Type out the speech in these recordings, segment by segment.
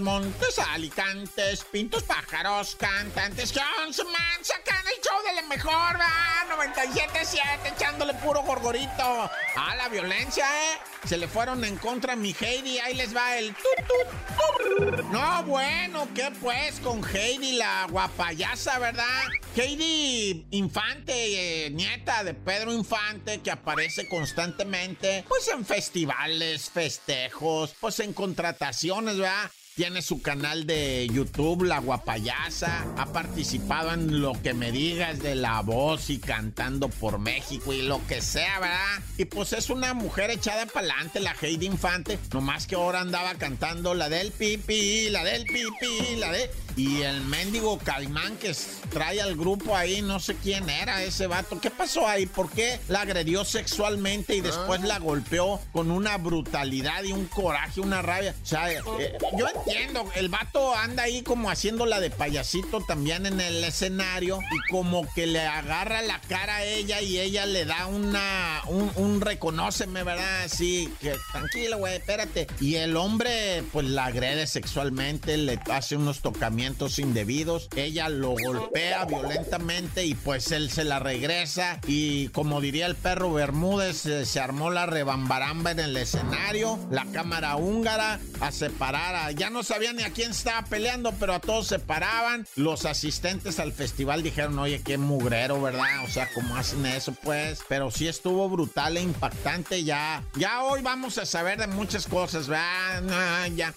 Montes, montes, alicantes, pintos, pájaros, cantantes, man, sacan el show de la mejor, va, 97.7, echándole puro gorgorito. A la violencia, ¿eh? Se le fueron en contra a mi Heidi, ahí les va el tut, tut. No, bueno, ¿qué pues con Heidi, la guapayasa, verdad? Heidi Infante, eh, nieta de Pedro Infante, que aparece constantemente, pues en festivales, festejos, pues en contrataciones, ¿verdad? Tiene su canal de YouTube, La Guapayasa. Ha participado en lo que me digas de la voz y cantando por México y lo que sea, ¿verdad? Y pues es una mujer echada para adelante, la Heidi Infante. Nomás que ahora andaba cantando la del pipi, la del pipi, la de. Y el mendigo Caimán que trae al grupo ahí, no sé quién era ese vato. ¿Qué pasó ahí? ¿Por qué la agredió sexualmente y después la golpeó con una brutalidad y un coraje, una rabia? O sea, eh, yo entiendo, el vato anda ahí como haciéndola de payasito también en el escenario y como que le agarra la cara a ella y ella le da una, un, un reconóceme, ¿verdad? Así, que tranquilo, güey, espérate. Y el hombre, pues la agrede sexualmente, le hace unos tocamientos indebidos, ella lo golpea violentamente y pues él se la regresa y como diría el perro Bermúdez, eh, se armó la rebambaramba en el escenario, la cámara húngara a separar, a, ya no sabía ni a quién estaba peleando, pero a todos separaban, los asistentes al festival dijeron, oye, qué mugrero, ¿verdad? O sea, ¿cómo hacen eso pues? Pero sí estuvo brutal e impactante ya, ya hoy vamos a saber de muchas cosas, ¿verdad? Ah, ya.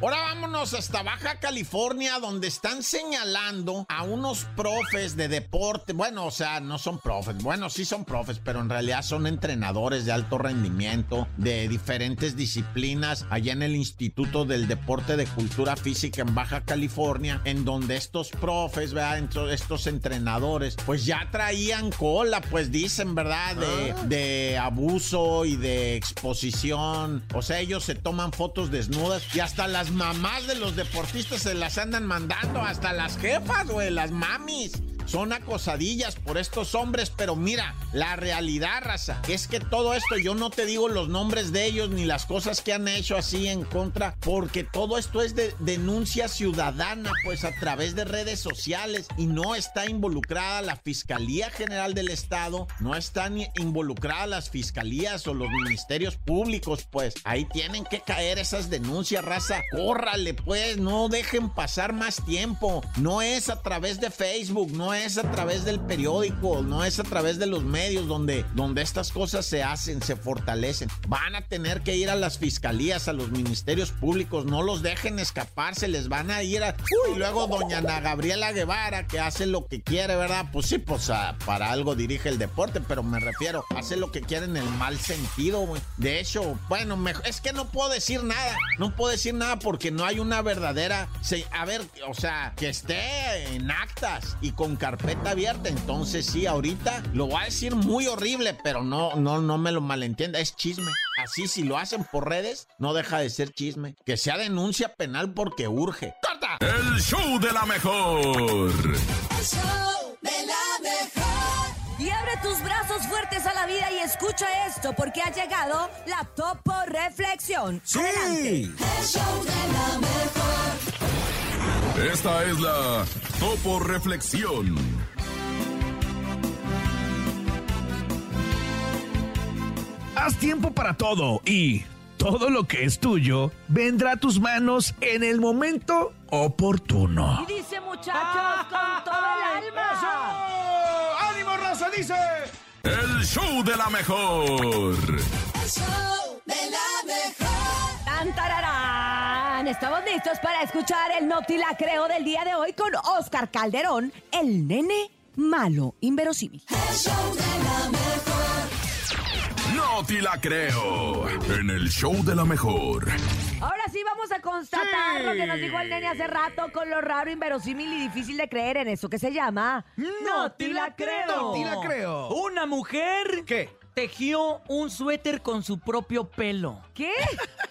Ahora vámonos hasta Baja California, donde están señalando a unos profes de deporte. Bueno, o sea, no son profes. Bueno, sí son profes, pero en realidad son entrenadores de alto rendimiento de diferentes disciplinas allá en el Instituto del Deporte de Cultura Física en Baja California, en donde estos profes, ¿verdad? Estos entrenadores, pues ya traían cola, pues dicen, ¿verdad? De, de abuso y de exposición. O sea, ellos se toman fotos desnudas y hasta las mamás de los deportistas se las andan mandando, hasta las jefas, güey, las mamis. Son acosadillas por estos hombres, pero mira, la realidad, raza, es que todo esto, yo no te digo los nombres de ellos ni las cosas que han hecho así en contra, porque todo esto es de denuncia ciudadana, pues a través de redes sociales y no está involucrada la Fiscalía General del Estado, no están involucradas las fiscalías o los ministerios públicos, pues ahí tienen que caer esas denuncias, raza. Córrale, pues, no dejen pasar más tiempo. No es a través de Facebook, no es a través del periódico, no es a través de los medios donde, donde estas cosas se hacen, se fortalecen. Van a tener que ir a las fiscalías, a los ministerios públicos, no los dejen escapar, se les van a ir a... Uy, luego doña Ana Gabriela Guevara, que hace lo que quiere, ¿verdad? Pues sí, pues a- para algo dirige el deporte, pero me refiero, hace lo que quiere en el mal sentido, güey. De hecho, bueno, mejor, es que no puedo decir nada, no puedo decir nada porque no hay una verdadera... a ver, o sea, que esté en actas y con carpeta abierta, entonces sí, ahorita lo voy a decir muy horrible, pero no, no, no me lo malentienda, es chisme. Así si lo hacen por redes, no deja de ser chisme. Que sea denuncia penal porque urge. ¡Corta! El show de la mejor. El show de la mejor. Y abre tus brazos fuertes a la vida y escucha esto porque ha llegado la Topo Reflexión. Adelante. El show de la mejor. Esta es la Topo Reflexión. Haz tiempo para todo y todo lo que es tuyo vendrá a tus manos en el momento oportuno. Y dice muchachos con todo el alma. ¡Ánimo, raza! Dice. El show de la mejor. El show de la mejor. Tan, Estamos listos para escuchar el Noti La Creo del día de hoy con Oscar Calderón, el nene malo, inverosímil. El show de la mejor. No te la creo. En el show de la mejor. Ahora sí vamos a constatar lo que nos dijo el nene hace rato con lo raro, inverosímil y difícil de creer en eso que se llama No te la creo. No te la creo. Una mujer ¿Qué? Tejió un suéter con su propio pelo. ¿Qué?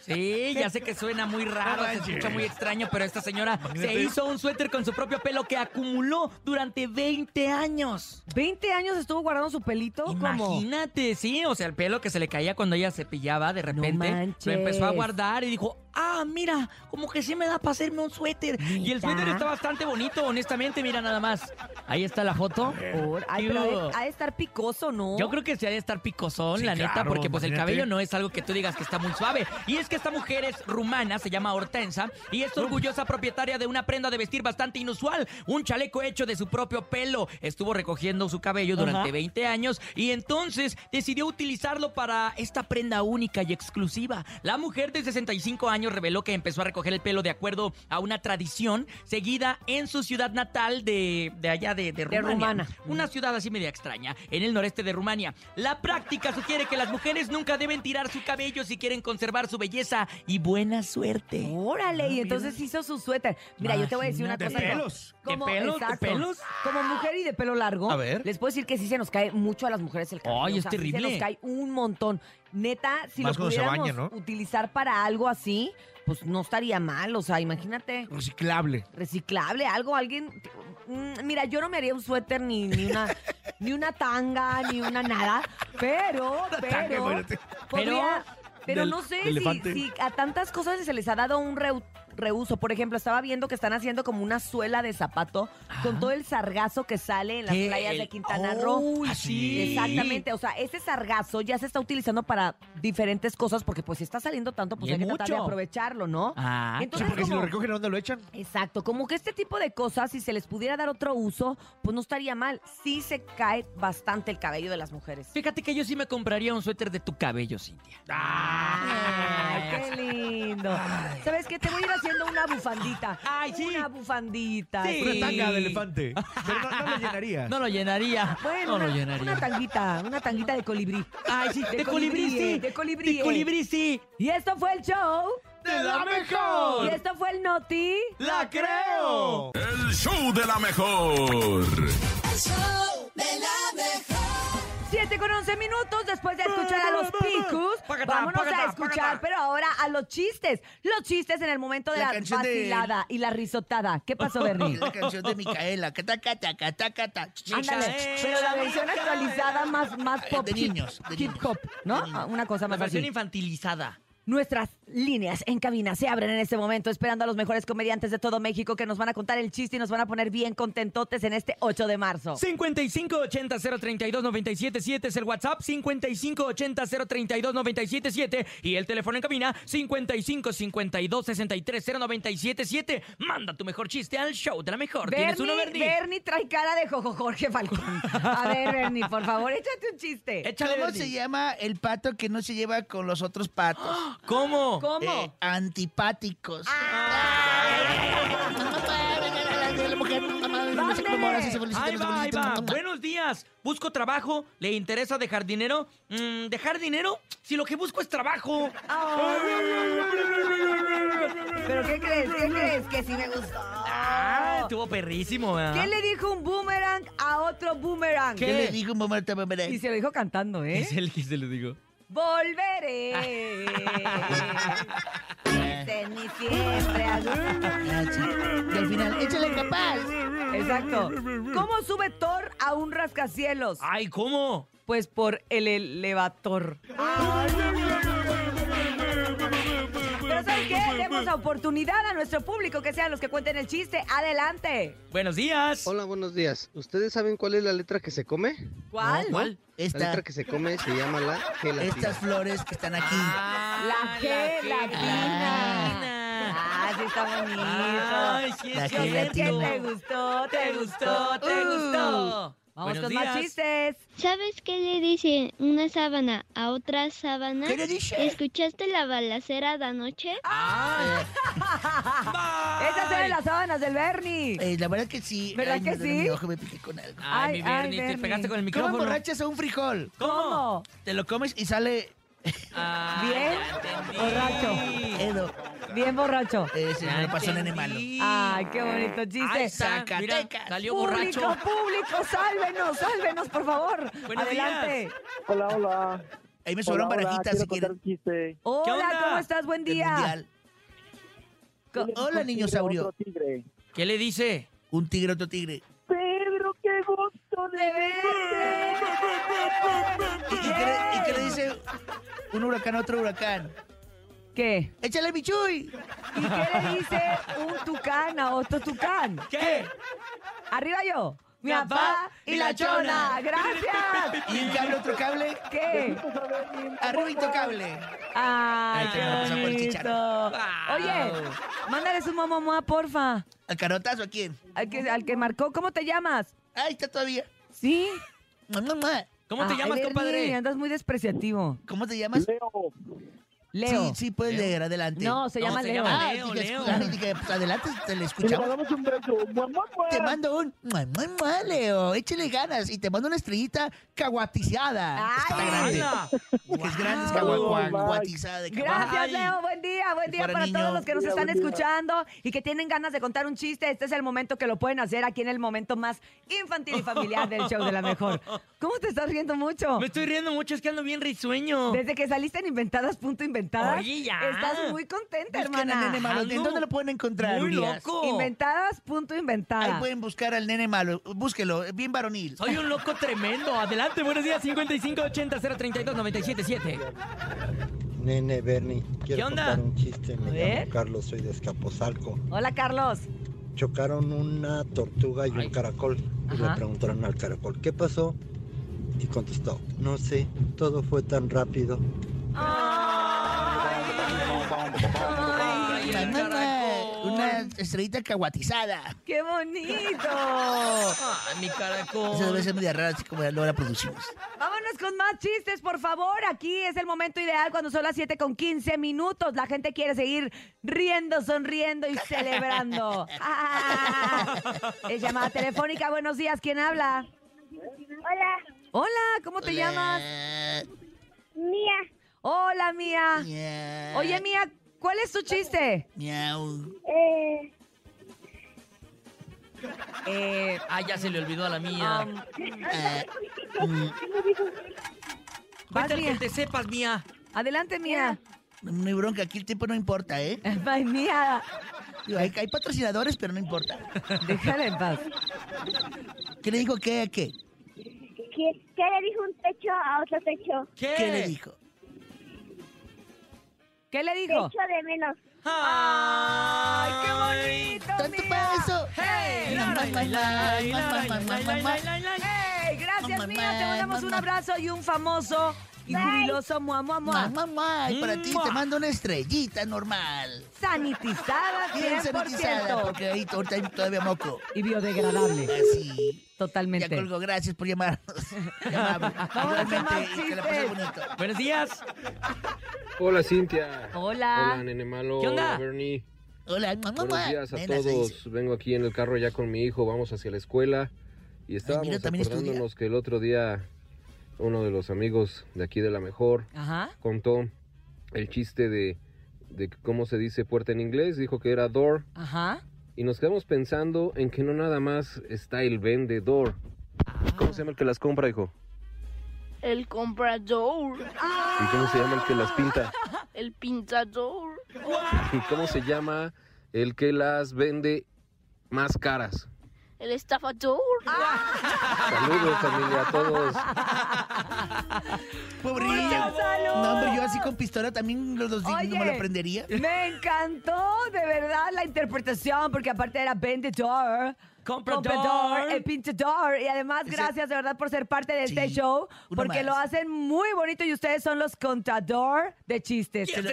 Sí, ya sé que suena muy raro, se escucha muy extraño, pero esta señora se hizo un suéter con su propio pelo que acumuló durante 20 años. ¿20 años estuvo guardando su pelito? ¿Cómo? Imagínate, sí, o sea, el pelo que se le caía cuando ella se pillaba, de repente manches. lo empezó a guardar y dijo, ah, mira, como que sí me da para hacerme un suéter. Y el suéter está bastante bonito, honestamente, mira nada más. Ahí está la foto. Por- Ay, ¿Qué pero ha de, ha de estar picoso, ¿no? Yo creo que se ha de estar picosón, Sí, la neta, claro, porque pues el cabello no es algo que tú digas que está muy suave. Y es que esta mujer es rumana, se llama Hortensa, y es orgullosa propietaria de una prenda de vestir bastante inusual, un chaleco hecho de su propio pelo. Estuvo recogiendo su cabello durante Ajá. 20 años y entonces decidió utilizarlo para esta prenda única y exclusiva. La mujer de 65 años reveló que empezó a recoger el pelo de acuerdo a una tradición seguida en su ciudad natal de, de allá de, de Rumania. Rumana. Una ciudad así media extraña, en el noreste de Rumania. La práctica sugiere que las mujeres nunca deben tirar su cabello si quieren conservar su belleza y buena suerte. Órale, y entonces hizo su suéter. Mira, yo te voy a decir una De cosa. ¿De pelos? ¿De exacto. pelos? Como mujer y de pelo largo, A ver. les puedo decir que sí se nos cae mucho a las mujeres el cabello. Ay, o es sea, sí terrible. se nos cae un montón. Neta, si Más lo pudiéramos baña, ¿no? utilizar para algo así, pues no estaría mal. O sea, imagínate, Reciclable. reciclable, algo, alguien... Mm, Mira, yo no me haría un suéter ni, ni una ni una tanga, ni una nada, pero, pero, podría- pero Del- no sé si, a tantas cosas se les ha dado un reu- reuso. Por ejemplo, estaba viendo que están haciendo como una suela de zapato con todo el sargazo que sale en las ¿Qué? playas de Quintana ¡Uy, Roo. sí! Exactamente, o sea, ese sargazo ya se está utilizando para diferentes cosas porque pues si está saliendo tanto, pues Y hay que tratar de aprovecharlo, ¿no? Ah, Entonces, porque si lo recogen, ¿a dónde lo echan? Exacto, como que este tipo de cosas, si se les pudiera dar otro uso, pues no estaría mal. Sí se cae bastante el cabello de las mujeres. Fíjate que yo sí me compraría un suéter de tu cabello, Cintia. Ay, qué lindo. ¿Sabes qué? Te voy a ir haciendo una bufandita. Ay, sí. Una bufandita. Sí. Una tanga de elefante. Pero no, no lo llenaría. No lo llenaría. Bueno, no lo una, llenaría. una tanguita, una tanguita de colibrí. Ay, sí, de, colibrí, sí. De colibrí. De colibrí, sí. Y esto fue el show. ¡De la Y mejor! esto fue el Noti. ¡La creo! El show de la mejor. El show de la mejor. 7 con 11 minutos después de escuchar a los picus. Vámonos a escuchar, pero ahora a los chistes. Los chistes en el momento de La la, de- vacilada y la risotada. ¿Qué pasó, Bernie? La canción de Micaela. Ándale, pero la versión actualizada más, más pop De hip- niños, de hip niños, hop, ¿no? niños. Una cosa La más versión así. infantilizada. Nuestras líneas en cabina se abren en este momento, esperando a los mejores comediantes de todo México que nos van a contar el chiste y nos van a poner bien contentotes en este 8 de marzo. 5580-032-977 es el WhatsApp, 5580-032-977 y el teléfono en cabina, 5552-630977. Manda tu mejor chiste al show de la mejor. ¿Tienes uno, Bernie, Bernie? Bernie trae cara de Jojo Jorge Falcón. A ver, Bernie, por favor, échate un chiste. Échale, ¿Cómo Bernie. se llama el pato que no se lleva con los otros patos? ¿Cómo? ¿Cómo? Eh, antipáticos. Ahí va, ahí va. Buenos días. Busco trabajo. ¿Le interesa dejar dinero? Mm, ¿Dejar dinero? Si lo que busco es trabajo. ¿Pero qué crees? ¿Qué crees? Que sí me gustó. Ah, estuvo perrísimo, ¿verdad? ¿Qué le dijo un boomerang a otro boomerang? ¿Qué le dijo mamá? mamá? Y se lo dijo cantando, ¿eh? Es el que se lo digo. Volveré. Este ni siempre. Y al final, échale capaz. Exacto. ¿Cómo sube Thor a un rascacielos? Ay, ¿cómo? Pues por el ¿sabes qué? Demos la oportunidad a nuestro público que sean los que cuenten el chiste. Adelante. Buenos días. Hola, buenos días. ¿Ustedes saben cuál es la letra que se come? ¿Cuál? ¿Cuál? La Esta, letra que se come se llama la gelatina. estas flores que están aquí. La G latina. Ah, sí está bonito. Ay, sí La es Yo sé que te gustó, Te gustó, te gustó. Vamos Buenos con más días. chistes. ¿Sabes qué le dice una sábana a otra sábana? ¿Qué le dice? ¿Escuchaste la balacera de anoche? Ah. Esas eran las sábanas del Bernie. Eh, la verdad que sí. ¿Verdad Ay, que sí? Mi ojo me piqué con algo. Ay, mi Bernie, te pegaste con el ¿Cómo micrófono. emborrachas a un frijol? ¿Cómo? Te lo comes y sale Ah, ¿Bien? Borracho. Edo. Bien borracho. Ese me lo pasó nene malo. Ay, qué bonito chiste. mira, Zacatecas. salió Público, borracho. público, sálvenos, sálvenos, por favor. Buenos Adelante. Hola, hola. Ahí me sobraron barajitas si quieren. contar un chiste. Hola, onda? ¿cómo estás? Buen día. Hola, un niño saurio. otro tigre. ¿Qué le dice? Un tigre, otro tigre. Pedro, qué gusto de verte. ¿Y, y qué, le, y qué le dice un huracán a otro huracán? ¿Qué? ¡Échale, Michuy! ¿Y qué le dice un tucán a otro tucán? ¿Qué? Arriba yo. Mi Mi papá y la chona. Gracias. ¿Y un cable, otro cable? ¿Qué? Arriba y cable. Ay, Ahí qué tenemos a por el bonito. Oye, mándales un mamá, porfa. ¿Al carotazo a quién? Al que, al que marcó, ¿cómo te llamas? Ahí está todavía. ¿Sí? Mamá, mamá. ¿Cómo te Ay, llamas, Bernie, compadre? Andas muy despreciativo. ¿Cómo te llamas? Leo, Leo. Sí, sí, puedes Leo. leer, adelante. No, se No, llama se Leo. Ah, Leo, dije, Leo. dije, pues adelante, te le y le escuchamos. damos un beso. Mua, mua, mua. Te mando un mua, mua, mua, Leo, échale ganas y te mando una estrellita caguatizada. Ay. Está grande. Porque es grande, es Wow. cagua- caguatizada de Gracias. Leo. Buen día, buen día para para todos los que nos están escuchando y que tienen ganas de contar un chiste. Este es el momento que lo pueden hacer aquí en el momento más infantil y familiar del show de la mejor. ¿Cómo te estás riendo mucho? Me estoy riendo mucho, es que ando bien risueño. Desde que saliste en Inventadas, punto inventadas. Oye, ya. Estás muy contenta, Busquen al nene hermana. malo. ¿En Ando dónde lo pueden encontrar, Muy Urias? loco. Inventadas, punto inventada. Ahí pueden buscar al nene malo. Búsquelo, bien varonil. Soy un loco tremendo. Adelante, buenos días. 5580 032 977. Nene, Bernie, quiero ¿Qué onda? contar un chiste. Me A ver. llamo Carlos, soy de Escaposalco. Hola, Carlos. Chocaron una tortuga y un caracol. Y Ajá. le preguntaron al caracol, ¿qué pasó? Y contestó, no sé, todo fue tan rápido. Ay, una estrellita caguatizada. ¡Qué bonito! Ay, mi caracol. Esa debe ser media rara, así como ya lo la producimos. Vámonos con más chistes, por favor. Aquí es el momento ideal cuando son las 7 con 15 minutos. La gente quiere seguir riendo, sonriendo y celebrando. Ah. Es llamada telefónica. Buenos días. ¿Quién habla? Hola, Hola, ¿cómo te llamas? Mía. Hola, Mía. Miau. Oye, Mía, ¿cuál es tu chiste? Miau. Eh, Eh, Ah, ya se le olvidó a la mía. um, Eh, mm, vas, que te sepas, mía. Adelante, Mía. no hay bronca, aquí el tiempo no importa, ¿eh? Ay, Mía. Digo, Hay, hay patrocinadores, pero no importa. Déjala en paz. ¿Qué le dijo qué a qué? ¿qué, ¿Qué le dijo un techo a otro techo? ¿Qué? ¿Qué le dijo? ¿Qué le dijo? Techo de menos. ¡Ay, qué bonito, ¡Tanto Mía! para eso! ¡Hey! ¡Hey! Gracias, Mía. Te mandamos un abrazo y un famoso y jubiloso mua, mua, mua. Mamá, mamá, y para ti Mua. te mando una estrellita normal. Sanitizada Bien 100%. sanitizada, porque ahí ahorita hay todavía moco. Y biodegradable. Así. Ya Totalmente. colgo, gracias por llamarnos. Qué amable. Igualmente, y que la pases chistes. bonito. Buenos días. Hola Cintia. Hola. Hola nene malo. ¿Qué onda? Hola Bernie. Hola, mamá, Buenos días a Nena, se todos. Vengo aquí en el carro ya con mi hijo. Vamos hacia la escuela. Y estábamos mira, también estudia. acordándonos que el otro día uno de los amigos de aquí de la mejor Ajá. contó el chiste de, de cómo se dice puerta en inglés. Dijo que era door. Ajá. Y nos quedamos pensando en que no nada más está el vendedor. ¿Cómo se llama el que las compra, hijo? El comprador, ¿Y cómo se llama el que las pinta? el pintador, ¿Y cómo se llama el que las vende más caras? el estafador. Saludos familia a todos. Pobrillo. Salud. No, hombre, yo así con pistola también los dos Oye. no me lo aprendería. Me encantó de verdad la interpretación, porque aparte era vendedor. Comprador. el pintador. Y además, Ese- gracias de verdad por ser parte de este Sí, show, uno porque más. lo hacen muy bonito y ustedes son los contador de chistes. Se lo,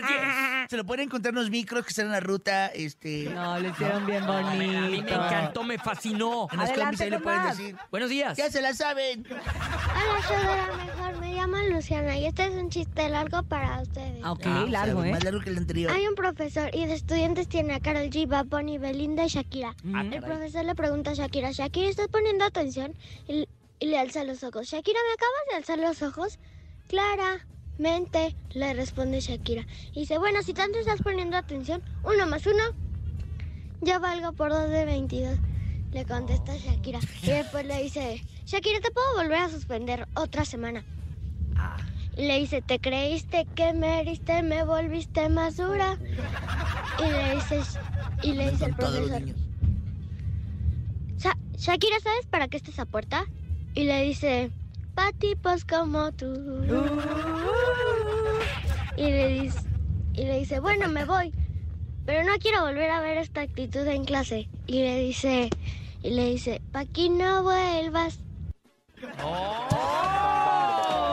se lo pueden encontrar en los micros que están en la ruta, este... No, lo hicieron bien bonito. A mí me encantó, me fascinó. En los Adelante combis ahí pueden decir. Buenos días. Ya se la saben. Hola, show de la mejor. Me llamo Luciana y este es un chiste largo para ustedes. Ah, Ok, Ah, o sea, largo, ¿eh? Más largo que el anterior. Hay un profesor y de estudiantes tiene a Carol G, Bad Bunny, Belinda y Shakira. Mm. El profesor le pregunta a Shakira, Shakira, ¿estás poniendo atención? Y, y le alza los ojos. Shakira, ¿me acabas de alzar los ojos? Clara, mente, le responde Shakira. Y dice, bueno, si tanto estás poniendo atención, uno más uno, yo valgo por dos de 22. Le contesta Shakira. Y después le dice, Shakira, ¿te puedo volver a suspender otra semana? Y le dice, ¿te creíste que me heriste, me volviste más dura? Y le dice, y le dice el profesor, "Sha- Shakira, ¿sabes para qué está esa puerta? Y le dice, pa' tipos como tú. Y le dice, y le dice, bueno, me voy, pero no quiero volver a ver esta actitud en clase. Y le dice, y le dice, pa' aquí no vuelvas.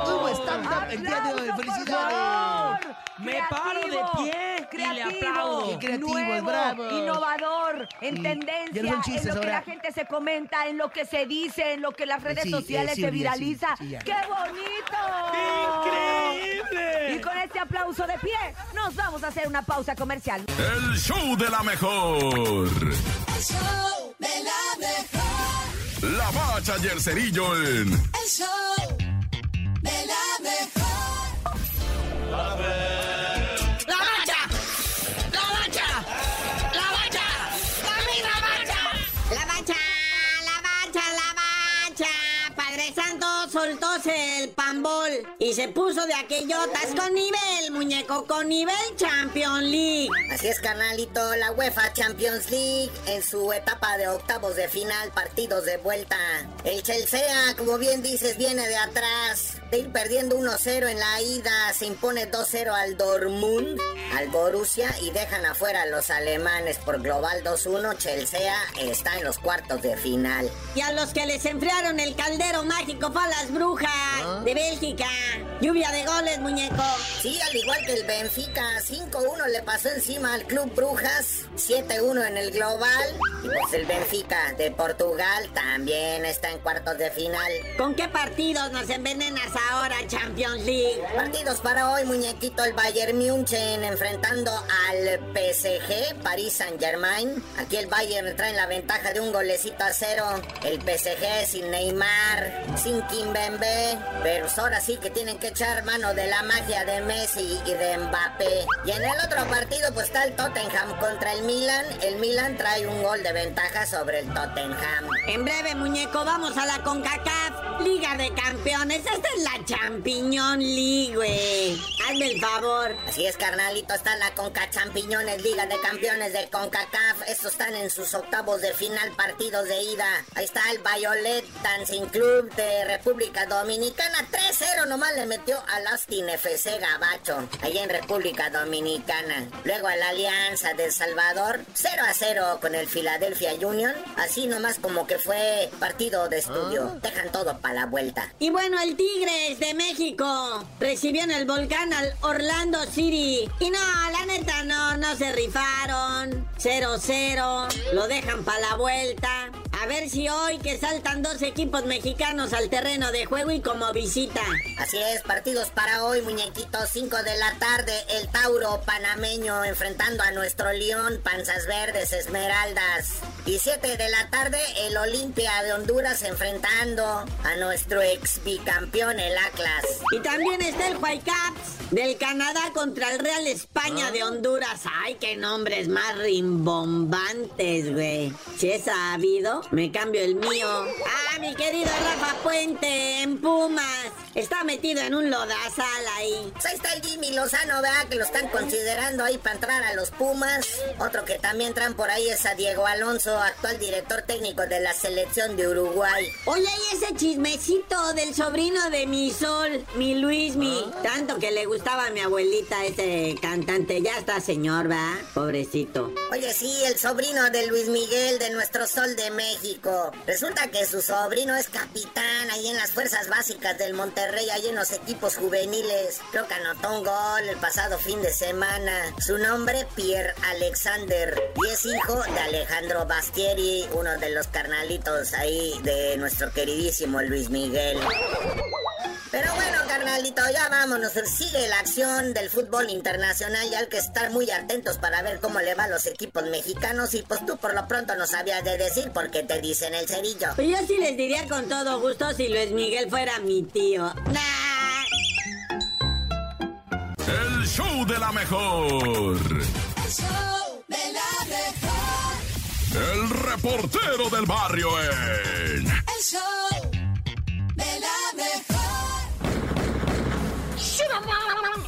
Hubo stand-up el día de hoy. ¡Felicidades! Me paro de pie y le creativo, aplaudo. Qué creativos, nuevo, bravos. innovador, en tendencia, en lo que ahora. la gente se comenta, en lo que se dice, en lo que las redes Sí, sociales eh, sí, se viraliza. sí. ¡Qué bonito! ¡Increíble! Y con este aplauso de pie, nos vamos a hacer una pausa comercial. El show de la mejor. El show de la mejor. La bacha y el cerillo en El show de la mejor. ¡La bacha! Y se puso de aquellotas con nivel, muñeco, con nivel Champion League. Así es, carnalito, la UEFA Champions League en su etapa de octavos de final, partidos de vuelta. El Chelsea, como bien dices, viene de atrás, de ir perdiendo 1-0 en la ida, se impone 2-0 al Dortmund, al Borussia y dejan afuera a los alemanes por global 2-1. Chelsea está en los cuartos de final. Y a los que les enfriaron el caldero mágico fue a las brujas de Bélgica. Lluvia de goles, muñeco. Sí, al igual que el Benfica, 5-1 le pasó encima al Club Brujas, 7-1 en el global. Y pues el Benfica de Portugal también está en cuartos de final. ¿Con qué partidos nos envenenas ahora, Champions League? Partidos para hoy, muñequito, el Bayern München enfrentando al PSG, Paris Saint Germain. Aquí el Bayern trae la ventaja de un golecito a cero. El PSG sin Neymar, sin Kimbembe. Pero ahora sí que tienen que echar mano de la magia de Messi y de Mbappé. Y en el otro partido pues está el Tottenham contra el Milan. El Milan trae un gol de ventaja sobre el Tottenham. En breve, muñeco, vamos a la CONCACAF, Liga de Campeones. Esta es la Champiñón League, güey. Hazme el favor. Así es, carnalito, está la Conca Champiñones, Liga de Campeones de CONCACAF. Estos están en sus octavos de final, partidos de ida. Ahí está el Violet Dancing Club de República Dominicana. 3-0 nomás le metió al Austin FC Gabacho, ahí en República Dominicana. Luego a la Alianza de El Salvador, 0-0 con el Philadelphia Union. Así nomás como que fue partido de estudio. Dejan todo para la vuelta. Y bueno, el Tigres de México recibió en el volcán al Orlando City. Y no, la neta, no, no se rifaron. 0-0. Lo dejan para la vuelta. A ver si hoy que saltan dos equipos mexicanos al terreno de juego y como visita. Así es, partidos para hoy, muñequitos. 5 de la tarde, el Tauro panameño enfrentando a nuestro León, Panzas Verdes, Esmeraldas. Y 7 de la tarde, el Olimpia de Honduras enfrentando a nuestro ex bicampeón, el Atlas. Y también está el Whitecaps del Canadá contra el Real España de Honduras. Ay, qué nombres más rimbombantes, güey. Si es sabido, me cambio el mío. Ah, mi querido Rafa Puente, en Pumas. Está metido en un lodazal ahí. Pues ahí está el Jimmy Lozano, ¿verdad? Que lo están considerando ahí para entrar a los Pumas. Otro que también traen por ahí es a Diego Alonso, actual director técnico de la selección de Uruguay. Oye, y ese chismecito del sobrino de mi sol, mi Luis, mi. Tanto que le gustaba a mi abuelita ese cantante. Ya está, señor, ¿va? Pobrecito. Oye, sí, el sobrino de Luis Miguel de nuestro Sol de México. Resulta que su sobrino es capitán ahí en las fuerzas básicas del Monterrey, ahí en los equipos juveniles. Creo que anotó un gol el pasado fin de semana. Su nombre, Pierre Alexander. Y es hijo de Alejandro Bastieri, uno de los carnalitos ahí de nuestro queridísimo Luis Miguel. Pero bueno, carnalito, ya vámonos. Sigue la acción del fútbol internacional y hay que estar muy atentos para ver cómo le va a los equipos mexicanos. Y pues tú por lo pronto no sabías de decir porque te dicen el cerillo. Pues yo sí les diría con todo gusto si Luis Miguel fuera mi tío. Nah. show de la mejor. El show de la mejor. El reportero del barrio en. El show de la mejor.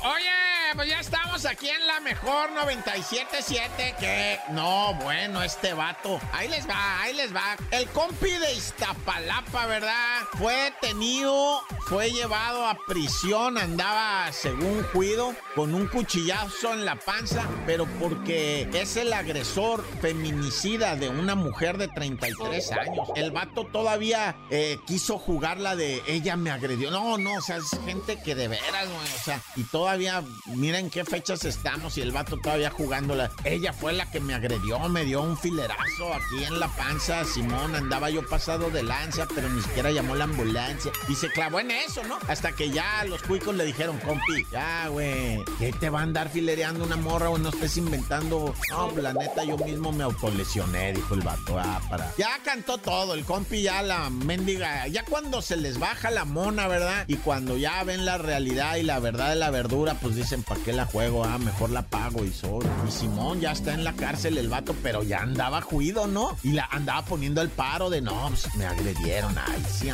Oye, pues ya aquí en la mejor 977 que no, bueno, este vato. Ahí les va, ahí les va. El compi de Iztapalapa, ¿verdad? Fue detenido, fue llevado a prisión, andaba según cuido con un cuchillazo en la panza, pero porque es el agresor feminicida de una mujer de 33 años. El vato todavía eh, quiso jugar la de ella me agredió. No, no, o sea, es gente que de veras, güey, o sea, y todavía, miren qué estamos y el vato todavía jugándola. Ella fue la que me agredió, me dio un filerazo aquí en la panza, Simón, andaba yo pasado de lanza, pero ni siquiera llamó la ambulancia. Y se clavó en eso, ¿no? Hasta que ya los cuicos le dijeron, compi, ya, güey, ¿qué te va a andar filereando una morra o no estés inventando? No, la neta, yo mismo me autolesioné, dijo el vato, ah, para. Ya cantó todo, el compi ya la mendiga, ya cuando se les baja la mona, ¿verdad? Y cuando ya ven la realidad y la verdad de la verdura, pues dicen, ¿para qué la juego? Ah, mejor la pago y solo. Y Simón ya está en la cárcel el vato, pero ya andaba juido, ¿no? Y la andaba poniendo el paro de, no, pues me agredieron, ay, sí.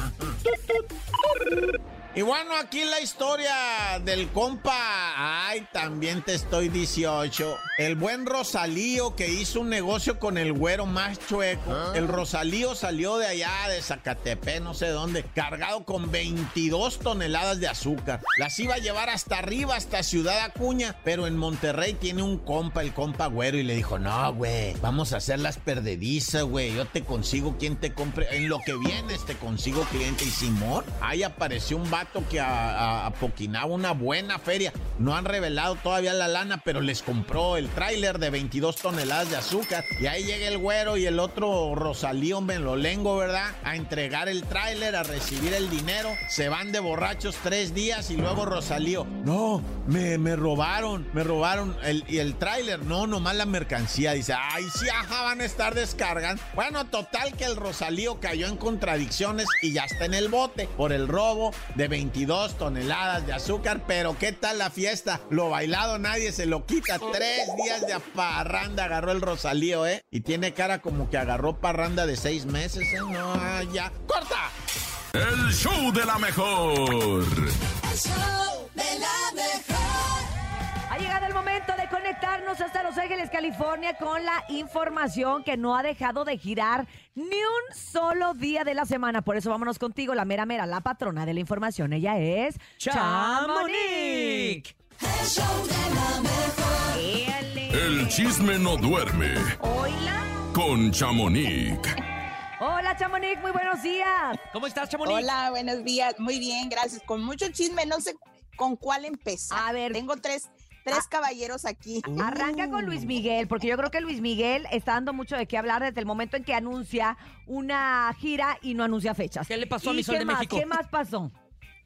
Y bueno, aquí la historia del compa. Ay, también te estoy 18. El buen Rosalío que hizo un negocio con el güero más chueco. El Rosalío salió de allá, de Zacatepec, no sé dónde, cargado con 22 toneladas de azúcar. Las iba a llevar hasta arriba, hasta Ciudad Acuña. Pero en Monterrey tiene un compa, el compa güero, y le dijo: No, güey, vamos a hacer las perdedizas, güey. Yo te consigo quien te compre. En lo que vienes te consigo cliente. Y Simón, ahí apareció un que a- a- una buena feria. No han revelado todavía la lana, pero les compró el tráiler de 22 toneladas de azúcar. Y ahí llega el güero y el otro Rosalío Benlolengo, ¿verdad? A entregar el tráiler, a recibir el dinero. Se van de borrachos tres días y luego Rosalío. No, me, me robaron, me robaron el, y el tráiler. No, nomás la mercancía. Dice, ay, sí, ajá, van a estar descargan. Bueno, total que el Rosalío cayó en contradicciones y ya está en el bote por el robo de 22 toneladas de azúcar. Pero ¿qué tal la fiesta? Lo bailado nadie se lo quita. Tres días de parranda agarró el Rosalío, ¿eh? Y tiene cara como que agarró parranda de seis meses, ¿eh? No, ya. ¡Corta! El show de la mejor. El show de la mejor. Ha llegado el momento de conectarnos hasta Los Ángeles, California, con la información que no ha dejado de girar ni un solo día de la semana. Por eso vámonos contigo, la mera mera, la patrona de la información. Ella es Chamonix. El show de la mejor. El chisme no duerme Hola. con Chamonix. Hola, Chamonix, muy buenos días. ¿Cómo estás, Chamonix? Hola, buenos días. Muy bien, gracias. Con mucho chisme, no sé con cuál empezar. A ver. Tengo tres, tres caballeros aquí. Arranca con. Luis Miguel, porque yo creo que Luis Miguel está dando mucho de qué hablar desde el momento en que anuncia una gira y no anuncia fechas. ¿Qué le pasó a ¿Y mi Sol qué de más? México? ¿Qué más pasó?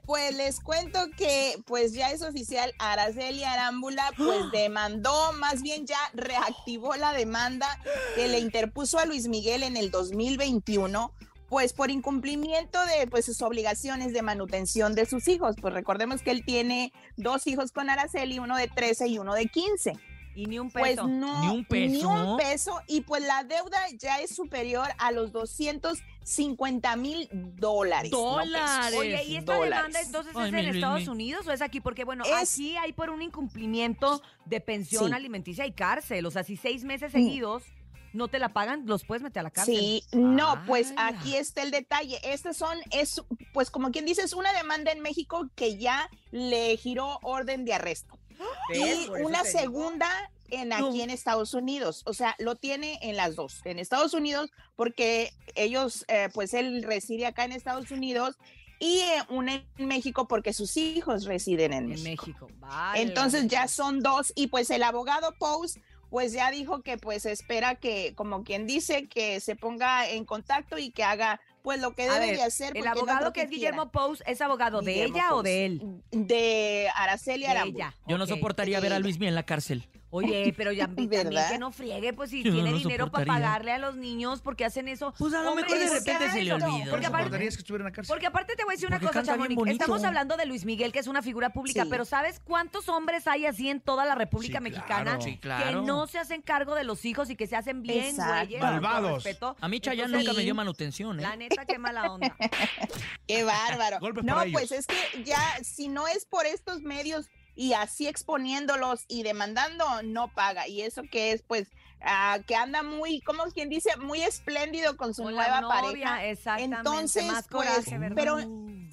Pues les cuento que pues ya es oficial, Araceli Arámbula pues demandó, más bien ya reactivó la demanda que le interpuso a Luis Miguel en el 2021 pues por incumplimiento de pues sus obligaciones de manutención de sus hijos. Pues recordemos que él tiene dos hijos con Araceli, uno de 13 y uno de 15. Y ni un Pues peso. no, Ni un peso. Ni un peso. Y pues la deuda ya es superior a los 250 mil dólares. no pesos. Dólares. Oye, ¿y esta Dólares. demanda entonces Ay, es mi en Estados mi. Unidos o es aquí? Porque, bueno, Es- aquí hay por un incumplimiento de pensión Sí. alimenticia y cárcel. O sea, si seis meses Mm. seguidos no te la pagan, los puedes meter a la cárcel. Sí, no, pues aquí está el detalle. Estas son, es, pues como quien dice, es una demanda en México que ya le giró orden de arresto. Y una segunda en aquí No. en Estados Unidos. O sea, lo tiene en las dos. En Estados Unidos, porque ellos, eh, pues él reside acá en Estados Unidos. Y eh, una en México porque sus hijos residen en, En México. México. Vale, Entonces vale. ya son dos y pues el abogado Pous pues ya dijo que pues espera que como quien dice que se ponga en contacto y que haga pues lo que A debe ver, de hacer. El no abogado que es quiera. Guillermo Pous, ¿es abogado de ella o de él? De Araceli ella. Yo no soportaría ver a. Luis Miguel en la cárcel. Oye, pero ya también que no friegue, pues si Yo tiene dinero para soportaría. pagarle a los niños, porque hacen eso? Pues a lo Hombre, mejor de repente se le exacto. olvida. Porque ¿No aparte, soportarías que estuviera en la cárcel? porque aparte te voy a decir una Porque cosa, canta bien Chamonix. bonito. Estamos hablando de Luis Miguel, que es una figura pública, Sí. pero ¿sabes cuántos hombres hay así en toda la República Sí, Mexicana claro. Sí, que claro. no se hacen cargo de los hijos y que se hacen bien Exacto. güeyes? con todo Malvados. respeto? A mí Chayanne Entonces, nunca me dio manutención, ¿eh? La neta, qué mala onda. Qué bárbaro. Golpes no, para pues ellos. es que ya, si no es por estos medios y así exponiéndolos y demandando, no paga. Y eso que es, pues, ah, que anda muy, como quien dice, muy espléndido con su Con nueva novia, pareja. exactamente, Entonces, más pues, coraje, pero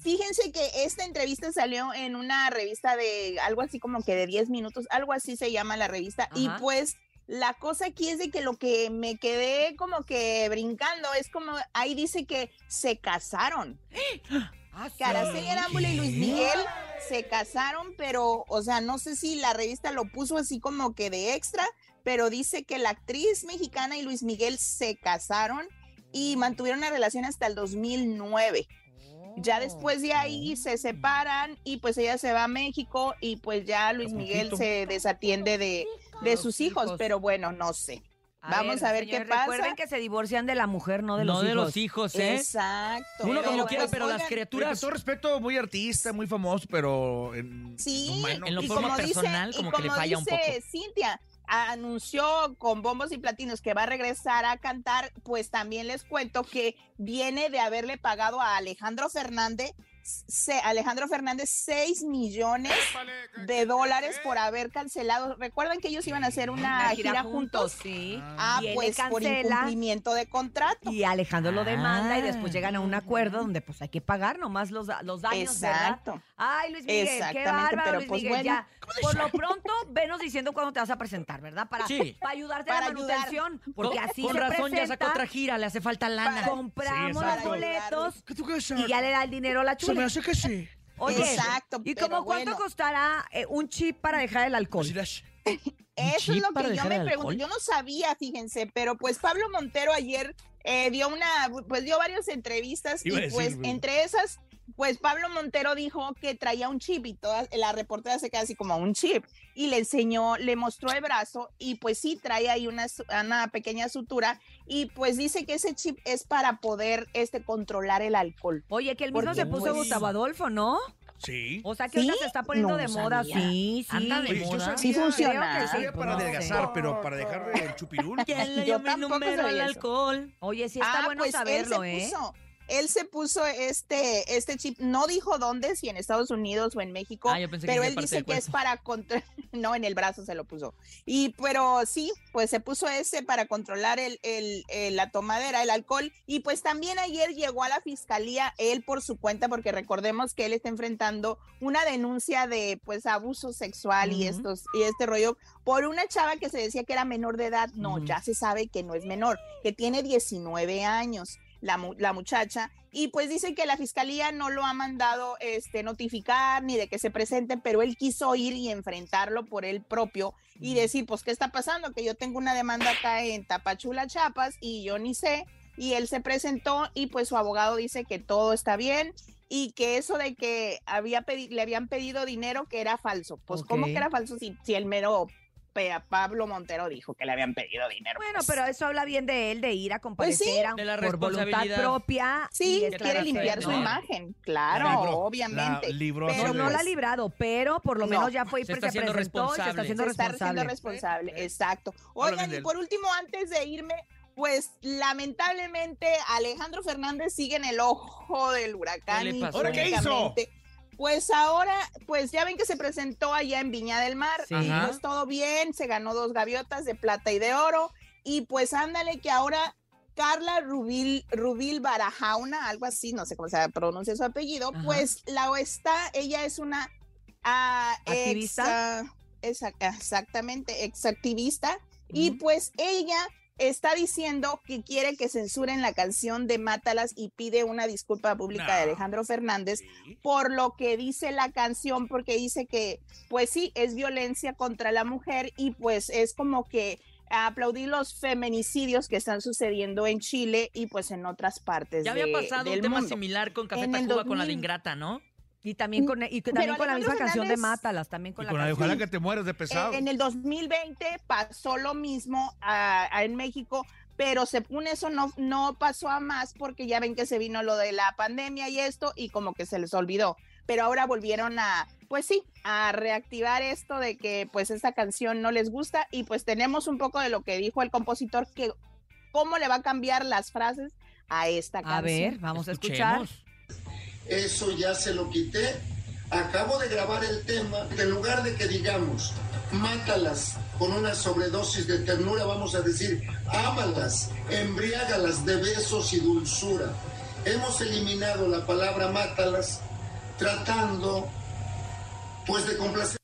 fíjense que esta entrevista salió en una revista de algo así como que de 10 minutos, algo así se llama la revista. Y pues la cosa aquí es de que lo que me quedé como que brincando es como, ahí dice que se casaron. Ah, Que Araceli Arámbula y Luis. Miguel se casaron, pero, o sea, no sé si la revista lo puso así como que de extra, pero dice que la actriz mexicana y Luis Miguel se casaron y mantuvieron una relación hasta el 2009. Ya después de ahí se separan y pues ella se va a México y pues ya Luis Miguel se desatiende de, de sus hijos. pero bueno, no sé. Vamos a ver qué pasa. Recuerden que se divorcian de la mujer, no de no los de hijos. los hijos, ¿eh? Exacto. Uno Pero, como quiera, pues, pero las Oye, con criaturas... todo respeto, muy artista, muy famoso, pero en Sí, humano. En lo forma como personal, dice, como que le falla un poco. Cintia, anunció con bombos y platinos que va a regresar a cantar, pues también les cuento que viene de haberle pagado a Alejandro Fernández, se- Alejandro Fernández 6 millones de dólares por haber cancelado. Recuerdan que ellos iban a hacer una, gira, juntos. sí. Ah, Y pues por incumplimiento de contrato. Y Alejandro lo demanda y Ah. después llegan a un acuerdo donde pues hay que pagar nomás los, los daños, ¿verdad? Exacto. Ay, Luis Miguel, qué Exactamente, bárbaro, pero Luis pues Miguel, bueno. ya. Por lo pronto, venos diciendo cuándo te vas a presentar, ¿verdad? Para, Sí. para ayudarte Para a la ayudar. manutención, porque Con- así Con se razón ya sacó otra gira, le hace falta lana. compramos Sí, los boletos ¿Qué tú crees? y ya le da el dinero a la Se me hace que sí. Oye, Exacto, ¿y como cuánto bueno. costará eh, un chip para dejar el alcohol? Eso es lo que yo me pregunto. alcohol? Yo no sabía, fíjense, pero pues Pablo Montero ayer eh, dio una, pues dio varias entrevistas Iba y pues entre esas, pues Pablo Montero dijo que traía un chip y toda la reportera se queda así como un chip y le enseñó, le mostró el brazo y pues sí trae ahí una, su- una pequeña sutura y pues dice que ese chip es para poder este controlar el alcohol. Oye, que el mismo se puso pues, Gustavo Adolfo, ¿no? Sí. O sea que ¿Sí? ahorita se está poniendo No de moda, sabía. sí, sí. Anda de Oye, yo moda. sabía- Sí funciona. Creo que sí, Sabía pues, para no sé. adelgazar, pero para dejar el chupirul. ¿Quién le Yo dio mi tampoco número sabía al eso. alcohol? Oye, sí está Ah, bueno pues saberlo, él se ¿eh? puso, él se puso este, este chip, no dijo dónde, si en Estados Unidos o en México, Ah, yo pensé que pero él dice que es para controlar, no, en el brazo se lo puso. Y, pero sí, pues se puso ese para controlar el, el- el- la tomadera, el alcohol. Y pues también ayer llegó a la fiscalía él por su cuenta, porque recordemos que él está enfrentando una denuncia de pues abuso sexual y estos, y este rollo por una chava que se decía que era menor de edad. No, ya se sabe que no es menor, que tiene 19 años la, la muchacha. Y pues dice que la fiscalía no lo ha mandado este, notificar ni de que se presente, pero él quiso ir y enfrentarlo por él propio y decir, pues, ¿qué está pasando? Que yo tengo una demanda acá en Tapachula, Chiapas, y yo ni sé. Y él se presentó y pues su abogado dice que todo está bien y que eso de que había le habían pedido dinero que era falso. Pues, ¿cómo que era falso si, si el mero Pablo Montero dijo que le habían pedido dinero? Bueno, Pues, pero eso habla bien de él, de ir a comparecer sí. a- De la por voluntad propia. Sí, y quiere limpiar su imagen, claro, obviamente. pero no la ha librado, pero por lo No, menos ya fue y se se, está haciendo presentó y se está responsable. haciendo se está responsable. siendo responsable, exacto. Habla Oigan, y por último, antes de irme, pues lamentablemente Alejandro Fernández sigue en el ojo del huracán. ¿Qué le pasó? ¿Ahora qué hizo? Pues ahora, pues ya ven que se presentó allá en Viña del Mar, Sí. pues todo bien, se ganó dos gaviotas de plata y de oro, y pues ándale que ahora Carla Rubil, Rubil Barajauna, algo así, no sé cómo se pronuncia su apellido, Ajá. pues la está, ella es una ah, ex, ¿Activista? exac- exactamente, exactivista, y pues ella está diciendo que quiere que censuren la canción de Mátalas y pide una disculpa pública de. Alejandro Fernández por lo que dice la canción, porque dice que, pues sí, es violencia contra la mujer y pues es como que aplaudir los feminicidios que están sucediendo en Chile y pues en otras partes Ya había de- pasado un tema mundo. similar con Café Tacuba con la de 2000. Ingrata, ¿no? Y también con, y que Pero también con la misma canción de Mátalas, también con Y la con la. Ojalá que te mueras de pesado. En el 2020 pasó lo mismo ah, en México, pero según eso no, no pasó a más porque ya ven que se vino lo de la pandemia y esto y como que se les olvidó. Pero ahora volvieron a, pues sí, a reactivar esto de que pues esta canción no les gusta y pues tenemos un poco de lo que dijo el compositor, que cómo le va a cambiar las frases a esta canción. A ver, vamos a escuchar. Eso ya se lo quité. Acabo de grabar el tema. En lugar de que digamos, mátalas con una sobredosis de ternura, vamos a decir, ámalas, embriágalas de besos y dulzura. Hemos eliminado la palabra mátalas tratando, pues, de complacer.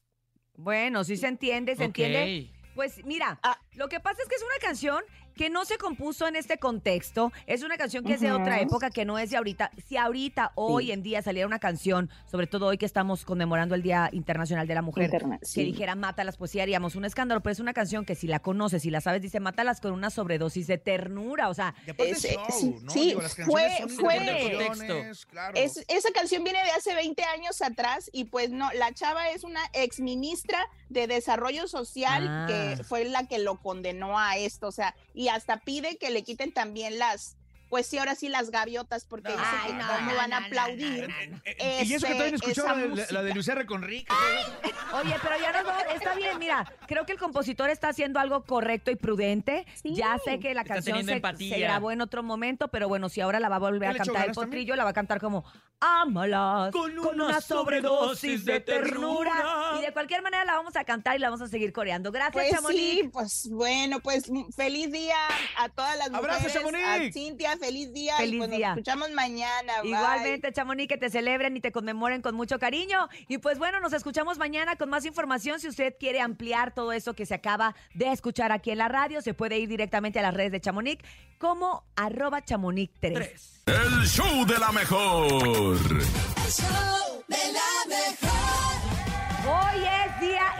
Bueno, sí se entiende, se entiende. Pues mira, Ah. lo que pasa es que es una canción que no se compuso en este contexto. Es una canción que es de otra época, que no es de ahorita. Si ahorita, hoy Sí. en día, saliera una canción, sobre todo hoy que estamos conmemorando el Día Internacional de la Mujer, Interna- que sí. dijera mátalas, pues sí haríamos un escándalo. Pero es una canción que si la conoces, si la sabes, dice mátalas con una sobredosis de ternura. O sea, Es- show, sí, ¿no? sí, Digo, las fue- fue- claro. Es, esa canción viene de hace 20 años atrás y pues no, la chava es una ex ministra de Desarrollo Social Ah. que fue la que lo condenó a esto, o sea, y hasta pide que le quiten también las, pues sí, ahora sí las gaviotas, porque que no, cómo no, van a aplaudir. Eh, y eso que todavía no escuchó esa la, de- la música. de Luis R. Conrique. Oye, pero ya nos vamos, está bien, mira, creo que el compositor está haciendo algo correcto y prudente. Sí. Ya sé que la Está canción se, se grabó en otro momento, pero bueno, si ahora la va a volver ¿Ya a cantar el también? potrillo, la va a cantar como Ámalas Con una sobredosis de ternura. Y de cualquier manera la vamos a cantar y la vamos a seguir coreando. Gracias, Pues Chamonix. sí, pues bueno, pues mm, feliz día a todas las Abrazo, mujeres, Chamonix. a Cintia, feliz día Feliz y pues día. nos escuchamos mañana. bye. Igualmente, Chamonix, que te celebren y te conmemoren con mucho cariño. Y pues bueno, nos escuchamos mañana con más información. Si usted quiere ampliar todo eso que se acaba de escuchar aquí en la radio, se puede ir directamente a las redes de Chamonix como arroba chamonix 3. El show de la mejor. El show de la mejor. Hoy es Día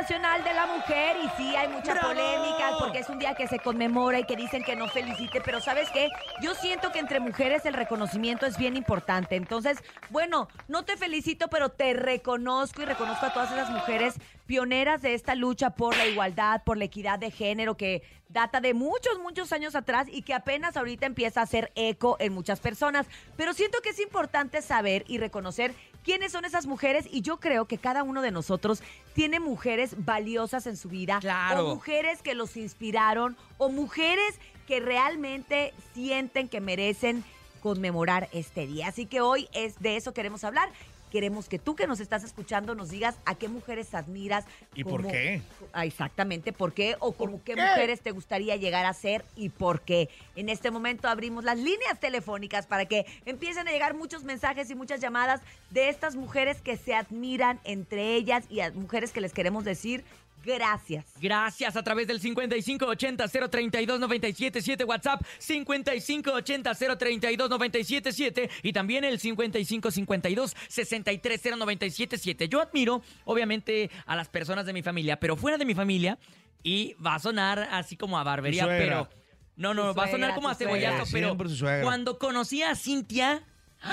Internacional de la Mujer y sí, hay mucha ¡Bravo! polémica porque es un día que se conmemora y que dicen que no felicite, pero ¿sabes qué? Yo siento que entre mujeres el reconocimiento es bien importante. Entonces, bueno, no te felicito, pero te reconozco y reconozco a todas esas mujeres pioneras de esta lucha por la igualdad, por la equidad de género que data de muchos, muchos años atrás y que apenas ahorita empieza a hacer eco en muchas personas. Pero siento que es importante saber y reconocer quiénes son esas mujeres y yo creo que cada uno de nosotros tiene mujeres valiosas en su vida Claro. o mujeres que los inspiraron o mujeres que realmente sienten que merecen conmemorar este día. Así que hoy es de eso queremos hablar. Queremos que tú que nos estás escuchando nos digas a qué mujeres admiras. ¿Y por qué? Ah, Exactamente, ¿por qué? O como qué, qué? mujeres te gustaría llegar a ser y por qué. En este momento abrimos las líneas telefónicas para que empiecen a llegar muchos mensajes y muchas llamadas de estas mujeres que se admiran entre ellas y a mujeres que les queremos decir gracias. Gracias a través del 5580-032-977 WhatsApp, 5580-032-977 y también el 5552-630977. Yo admiro, obviamente, a las personas de mi familia, pero fuera de mi familia, y va a sonar así como a barbería, suegra. pero... No, no, Tu va a sonar suegra, como a suegra. cebollazo, pero suegra. cuando conocí a Cintia,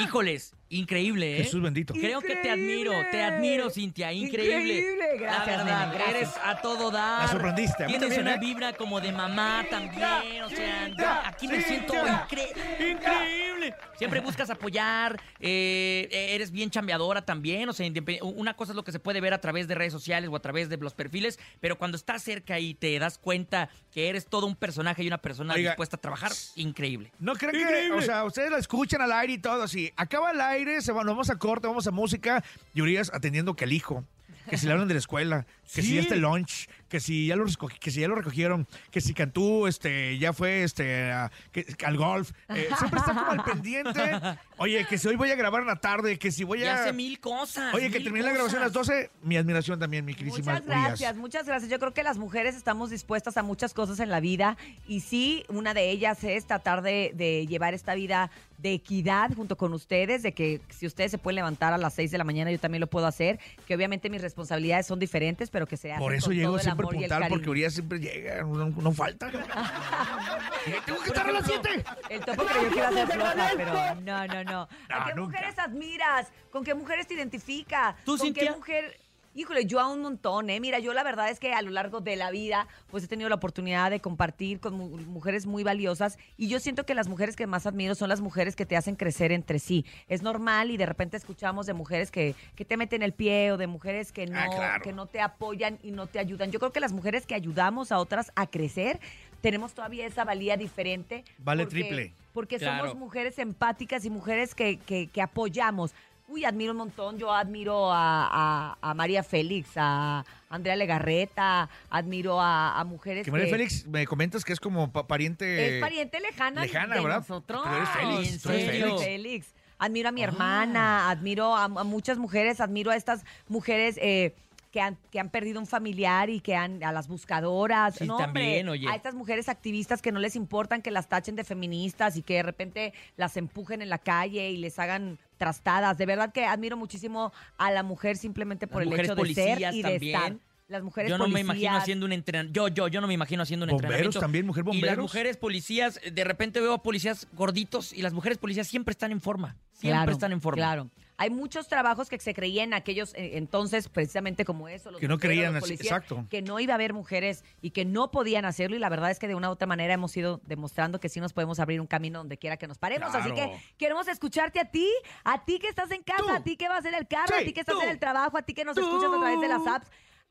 híjoles, increíble, ¿eh? Jesús bendito. Creo que te admiro, te admiro, Cintia, increíble. Increíble, gracias, La verdad, nene, gracias. eres a todo dar. La sorprendiste, a mí Tienes también, una ¿eh? vibra como de mamá también, o sea, yo aquí me siento incre- increíble. Siempre buscas apoyar, eh, eres bien chambeadora también, o sea, una cosa es lo que se puede ver a través de redes sociales o a través de los perfiles, pero cuando estás cerca y te das cuenta que eres todo un personaje y una persona Oiga. dispuesta a trabajar, increíble. No creen que, o sea, ustedes la escuchan al aire y todo así. Acaba el aire, se va, nos vamos a corte, vamos a música y Urias atendiendo que el hijo, que si le hablan de la escuela, que si Sí. ya está el lunch, que si ya lo que si ya lo recogieron, que si Cantú este ya fue este a- que- al golf, Eh, siempre está como al pendiente. Oye, que si hoy voy a grabar en la tarde, que si voy Ya a hace mil cosas. Oye, que mil termine la grabación a las cosas. 12, mi admiración también, mi queridísima Muchas Urias. gracias, muchas gracias. Yo creo que las mujeres estamos dispuestas a muchas cosas en la vida y sí, una de ellas es tratar de, de llevar esta vida de equidad junto con ustedes, de que si ustedes se pueden levantar a las 6 de la mañana, yo también lo puedo hacer, que obviamente mis responsabilidades son diferentes, pero que se Por eso llego siempre siempre porque. Urias siempre llega, no, no falta. Tengo que estar a las 7. El topo creyó que iba a ser floja, pero no, no, no. ¿A qué nunca. mujeres admiras? ¿Con qué mujeres te identificas? ¿Tú, ¿Con Cintia? qué mujer? Híjole, yo a un montón, ¿eh? Mira, yo la verdad es que a lo largo de la vida, pues he tenido la oportunidad de compartir con mu- mujeres muy valiosas y yo siento que las mujeres que más admiro son las mujeres que te hacen crecer entre sí. Es normal y de repente escuchamos de mujeres que, que te meten el pie o de mujeres que no, Ah, claro. que no te apoyan y no te ayudan. Yo creo que las mujeres que ayudamos a otras a crecer, tenemos todavía esa valía diferente. Vale porque- triple. Porque Claro. somos mujeres empáticas y mujeres que, que- que apoyamos. Uy, admiro un montón. Yo admiro a, a- a María Félix, a Andrea Legarreta, admiro a, a mujeres Que María Félix, me comentas que es como pa- pariente. es pariente lejana, lejana, de ¿verdad? nosotros. Pero eres Félix, ¿en tú eres? Félix. Félix. Admiro a Ah. mi hermana, admiro a, a muchas mujeres, admiro a estas mujeres eh, que, han, que han perdido un familiar y que han, a las buscadoras. Sí, no, hombre, también, oye. A estas mujeres activistas que no les importan que las tachen de feministas y que de repente las empujen en la calle y les hagan trastadas. De verdad que admiro muchísimo a la mujer simplemente por Las el hecho de ser y de estar. Las mujeres Yo no me imagino haciendo un entrenamiento. Yo, yo, yo no me imagino haciendo un Bomberos entrenamiento. también, mujer Y las bomberos. mujeres policías, de repente veo a policías gorditos y las mujeres policías siempre están en forma. Siempre Claro, están en forma. Claro. Hay muchos trabajos que se creían aquellos eh, entonces, precisamente como eso. Los Que no bomberos, creían los así, exacto. Que no iba a haber mujeres y que no podían hacerlo. Y la verdad es que de una u otra manera hemos ido demostrando que sí nos podemos abrir un camino donde quiera que nos paremos. Así que queremos escucharte a ti, a ti que estás en casa, Tú. a ti que vas en el carro, Sí, a ti que estás tú. en el trabajo, a ti que nos escuchas a través de las apps.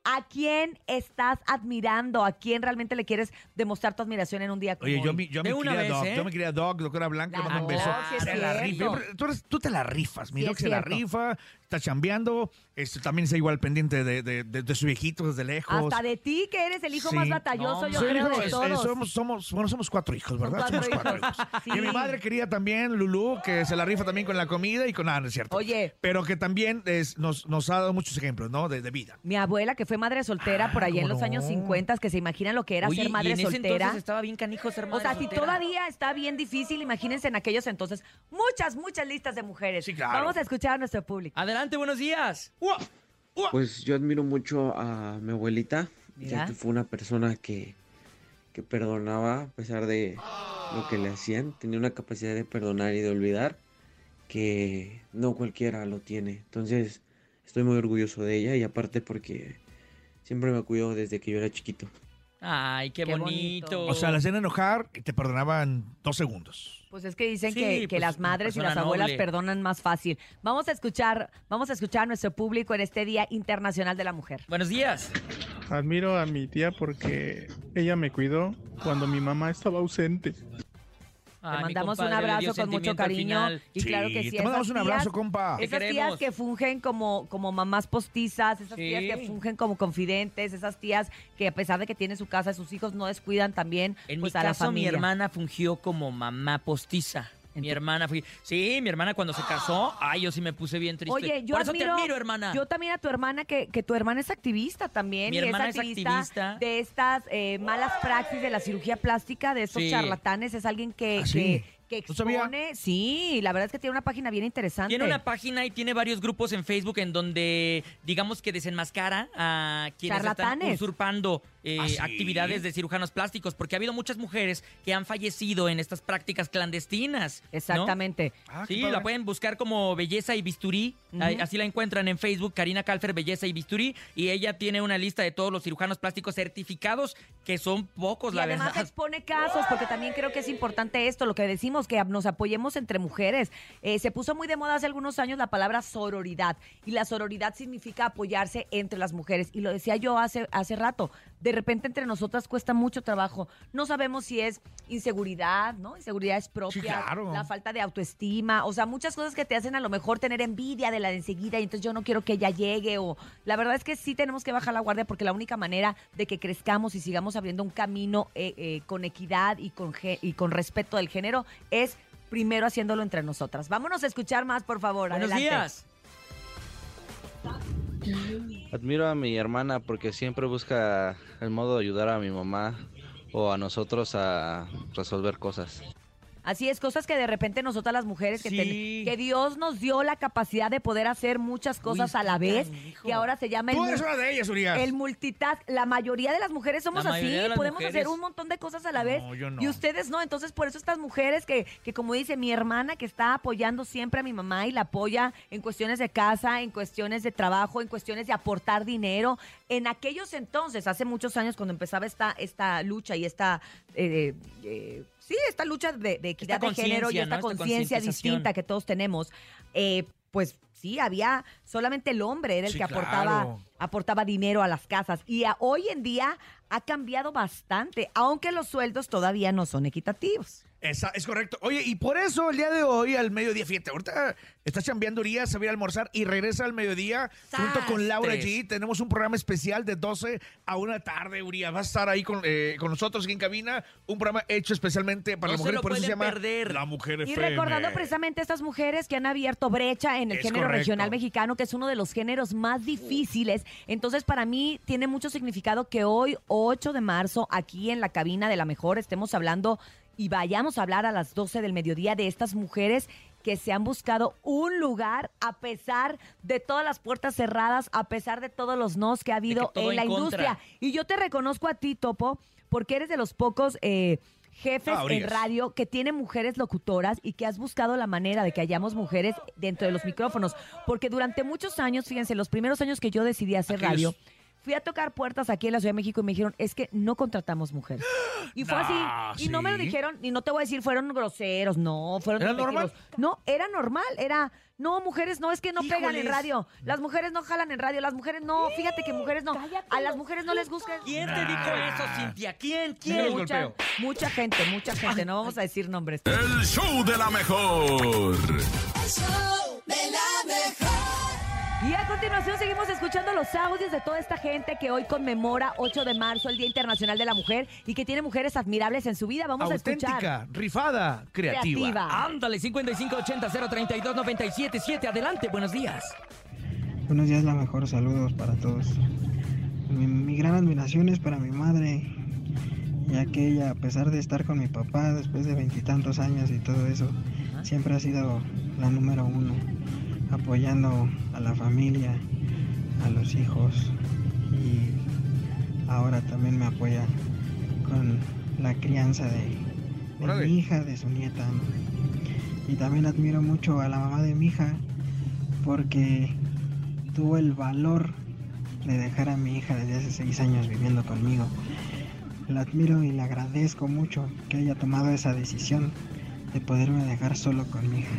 ¿A quién estás admirando? ¿A quién realmente le quieres demostrar tu admiración en un día como Oye, yo, hoy? mi, yo De mi una querida vez, Doc, ¿eh? yo mi querida Doc, doctora Blanca, le mando un beso. Doc, sí es Se la cierto. rifa. Tú, eres- tú te la rifas, mi Sí, Doc es se la cierto. rifa, está chambeando, este, también está igual pendiente de, de- de- de su viejito desde lejos. Hasta de ti, que eres el hijo Sí. más batalloso, No, yo Soy el creo, hijo- de es- todos. es- somos, somos, bueno, somos cuatro hijos, ¿verdad? cuatro somos cuatro hijos. hijos. Sí. Y mi madre quería también, Lulú, que se la rifa también con la comida y con nada, no es cierto. Oye. Pero que también es- nos, nos ha dado muchos ejemplos, ¿no? De, de vida. Mi abuela, que fue madre soltera por allá en ¿cómo los años no? 50, que se imaginan lo que era Oye, ser madre y en ese soltera. entonces estaba bien canijo ser O madre sea, si todavía está bien difícil, imagínense en aquellos entonces. Muchas, muchas listas de mujeres. Sí, claro. Vamos a escuchar a nuestro público. Adelante, buenos días. Pues yo admiro mucho a mi abuelita, Mira. ya que fue una persona que, que perdonaba a pesar de lo que le hacían. Tenía una capacidad de perdonar y de olvidar que no cualquiera lo tiene. Entonces estoy muy orgulloso de ella y aparte porque siempre me cuidó desde que yo era chiquito. Ay, qué, Qué bonito. bonito. O sea, la hacían enojar y te perdonaban dos segundos. Pues es que dicen Sí, que, que pues, las madres y las abuelas noble. perdonan más fácil. Vamos a escuchar, vamos a escuchar a nuestro público en este Día Internacional de la Mujer. Buenos días. Admiro a mi tía porque ella me cuidó cuando mi mamá estaba ausente. Te Ay, mi mandamos un compadre, abrazo con mucho cariño. final. Y Sí, claro que sí. te mandamos un abrazo, tías- compa. Esas tías que fungen como, como mamás postizas, esas tías que fungen como confidentes, esas tías que a pesar de que tienen su casa, sus hijos no descuidan también En pues, mi a la caso, mi familia. hermana fungió como mamá postiza. ¿En Mi tu- hermana fui. Sí, mi hermana cuando se casó, ay, yo sí me puse bien triste. Oye, yo Por eso admiro, te admiro, hermana. Yo también a tu hermana, que, que tu hermana es activista también. Mi y hermana es es activista, activista. de estas eh, malas praxis de la cirugía plástica, de estos Sí. charlatanes. Es alguien que, ¿Ah, sí? que, que No sabía. expone. Sí, la verdad es que tiene una página bien interesante. Tiene una página y tiene varios grupos en Facebook en donde, digamos que desenmascara a quienes están usurpando eh, ¿Ah, sí? actividades de cirujanos plásticos, porque ha habido muchas mujeres que han fallecido en estas prácticas clandestinas. ¿no? Exactamente. Ah, Sí, la pueden buscar como Belleza y Bisturí. Así la encuentran en Facebook, Karina Calfer, Belleza y Bisturí. Y ella tiene una lista de todos los cirujanos plásticos certificados, que son pocos, Y la además verdad. expone casos, porque también creo que es importante esto, lo que decimos, que nos apoyemos entre mujeres. Eh, se puso muy de moda hace algunos años la palabra sororidad, y la sororidad significa apoyarse entre las mujeres. Y lo decía yo hace, hace rato, de repente entre nosotras cuesta mucho trabajo. No sabemos si es inseguridad, ¿no? Inseguridades propias, claro. la falta de autoestima, o sea, muchas cosas que te hacen a lo mejor tener envidia de la de enseguida, y entonces yo no quiero que ella llegue, o la verdad es que sí tenemos que bajar la guardia, porque la única manera de que crezcamos y sigamos abriendo un camino eh, eh, con equidad y con, y con respeto del género es primero haciéndolo entre nosotras. Vámonos a escuchar más, por favor. Buenos Adelante. días. Admiro a mi hermana porque siempre busca el modo de ayudar a mi mamá o a nosotros a resolver cosas. Así es, cosas que de repente nosotras las mujeres, que, que Dios nos dio la capacidad de poder hacer muchas cosas a la vez, que ahora se llama el, Tú eres una de ellas, Urias. el multitask. La mayoría de las mujeres somos La así, podemos mujeres. hacer un montón de cosas a la vez. No, yo no. Y ustedes no, entonces por eso estas mujeres que, que como dice mi hermana, que está apoyando siempre a mi mamá y la apoya en cuestiones de casa, en cuestiones de trabajo, en cuestiones de aportar dinero. En aquellos entonces, hace muchos años, cuando empezaba esta, esta lucha y esta... eh, eh, sí, esta lucha de, de equidad Esta de género y esta conciencia distinta que todos tenemos, eh, pues sí, había solamente el hombre era el Sí, que aportaba, claro. Aportaba dinero a las casas. Y a- hoy en día ha cambiado bastante, aunque los sueldos todavía no son equitativos. Esa, es correcto. Oye, y por eso el día de hoy, al mediodía, fíjate, ahorita está chambeando Urias, se va a ir a almorzar y regresa al mediodía junto con Laura. G. Tenemos un programa especial de 12 a 1 tarde, Urias. Va a estar ahí con, eh, con nosotros aquí en cabina. Un programa hecho especialmente para No la se mujer, lo por eso se llama perder. La Mujer Y FM. recordando precisamente a estas mujeres que han abierto brecha en el Es género correcto. regional mexicano, que es uno de los géneros más difíciles. Entonces, para mí tiene mucho significado que hoy, 8 de marzo, aquí en la cabina de la mejor, estemos hablando y vayamos a hablar a las 12 del mediodía de estas mujeres que se han buscado un lugar a pesar de todas las puertas cerradas, a pesar de todos los nos que ha habido en la en contra. industria. Y yo te reconozco a ti, Topo, porque eres de los pocos eh, jefes Ah, en radio que tiene mujeres locutoras y que has buscado la manera de que hayamos mujeres dentro de los micrófonos. Porque durante muchos años, fíjense, los primeros años que yo decidí hacer Aquellos- radio, fui a tocar puertas aquí en la Ciudad de México y me dijeron, es que no contratamos mujeres. Y fue Nah, así. Y no me lo ¿sí? dijeron, y no te voy a decir, fueron groseros, no, fueron ¿Era despectivos. No, era normal, era... No, mujeres no, es que no pegan en Híjoles. radio. Las mujeres no jalan en radio, las mujeres no, fíjate que mujeres no. A las mujeres no les gusta. ¿Quién te dijo eso, Cintia? ¿Quién? Sí, los ¿Quién? Mucha, golpeo. mucha gente, mucha gente, no vamos a decir nombres. El show de la mejor. El show de la mejor. Y a continuación seguimos escuchando los audios de toda esta gente que hoy conmemora 8 de marzo, el Día Internacional de la Mujer, y que tiene mujeres admirables en su vida. Vamos a escuchar. Auténtica, rifada, creativa. Creativa. Ándale, 5580-032-977. Adelante, buenos días. Buenos días, la mejor. Saludos para todos. Mi, mi gran admiración es para mi madre, ya que ella, a pesar de estar con mi papá después de veintitantos años y todo eso, siempre ha sido la número uno, apoyando a la familia, a los hijos y ahora también me apoya con la crianza de, mi hija, de su nieta. ¿no? Y también admiro mucho a la mamá de mi hija porque tuvo el valor de dejar a mi hija desde hace seis años viviendo conmigo. La admiro y le agradezco mucho que haya tomado esa decisión de poderme dejar solo con mi hija.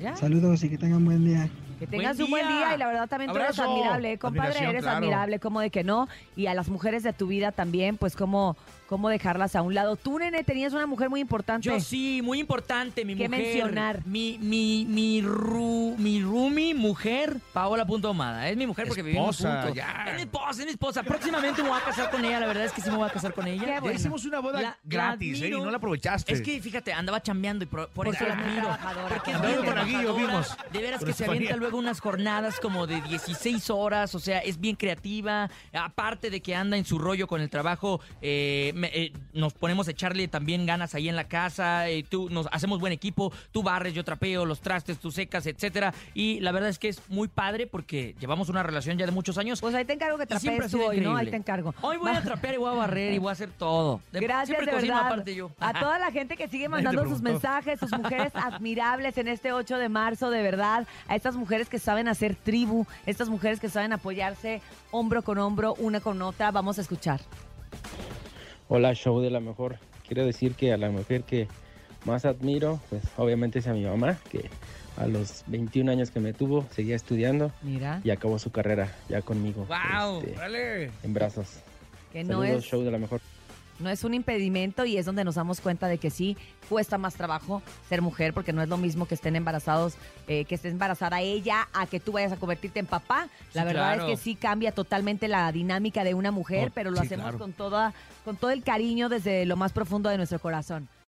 Mira. Saludos y que tengan buen día. Que tengas Buen un buen día. y la verdad también tú eres admirable, ¿eh? compadre, Admiración, eres claro. admirable, como de que no. Y a las mujeres de tu vida también, pues cómo, cómo dejarlas a un lado. Tú, nene, tenías una mujer muy importante. Yo sí, muy importante, mi ¿Qué mujer. mencionar? Mi, mi, mi, ru, mi roomie, mujer, Paola Punto Ahumada. Es mi mujer porque vivimos juntos. ya. Es mi esposa, es mi esposa. Próximamente me voy a casar con ella, la verdad es que sí me voy a casar con ella. Qué Ya bueno. hicimos una boda La- la gratis, ¿eh? Y admiro. no la aprovechaste. Es que, fíjate, andaba chambeando y por, eso la admiro. trabajadora, Porque es Andaba bien con Aguillo, trabajadora. vimos. De veras Con que se Estefanía. avienta luego unas jornadas como de 16 horas, o sea, es bien creativa. Aparte de que anda en su rollo con el trabajo, eh, me- eh, nos ponemos a echarle también ganas ahí en la casa. eh, tú, nos hacemos buen equipo. Tú barres, yo trapeo, los trastes, tú secas, etcétera. Y la verdad es que es muy padre porque llevamos una relación ya de muchos años. Pues ahí te encargo que trapees tú hoy, ¿no? Ahí te encargo. Hoy voy a trapear y voy a barrer y voy a hacer todo. De- Gracias siempre de verdad aparte yo. a toda la gente que sigue mandando sus mensajes, sus mujeres admirables en este 8 de marzo, de verdad, a estas mujeres que saben hacer tribu, estas mujeres que saben apoyarse hombro con hombro, una con otra, vamos a escuchar. Hola, show de la mejor. Quiero decir que a la mujer que más admiro, pues obviamente es a mi mamá, que a los 21 años que me tuvo, seguía estudiando Mira, y acabó su carrera ya conmigo. ¡Wow! este, Dale. en brazos. que no Saludos, es, show de la mejor. No es un impedimento y es donde nos damos cuenta de que sí cuesta más trabajo ser mujer, porque no es lo mismo que estén embarazados, eh, que esté embarazada ella, a que tú vayas a convertirte en papá. La Sí, verdad claro. es que sí cambia totalmente la dinámica de una mujer, Oh, pero lo sí, hacemos claro. con toda, con todo el cariño desde lo más profundo de nuestro corazón.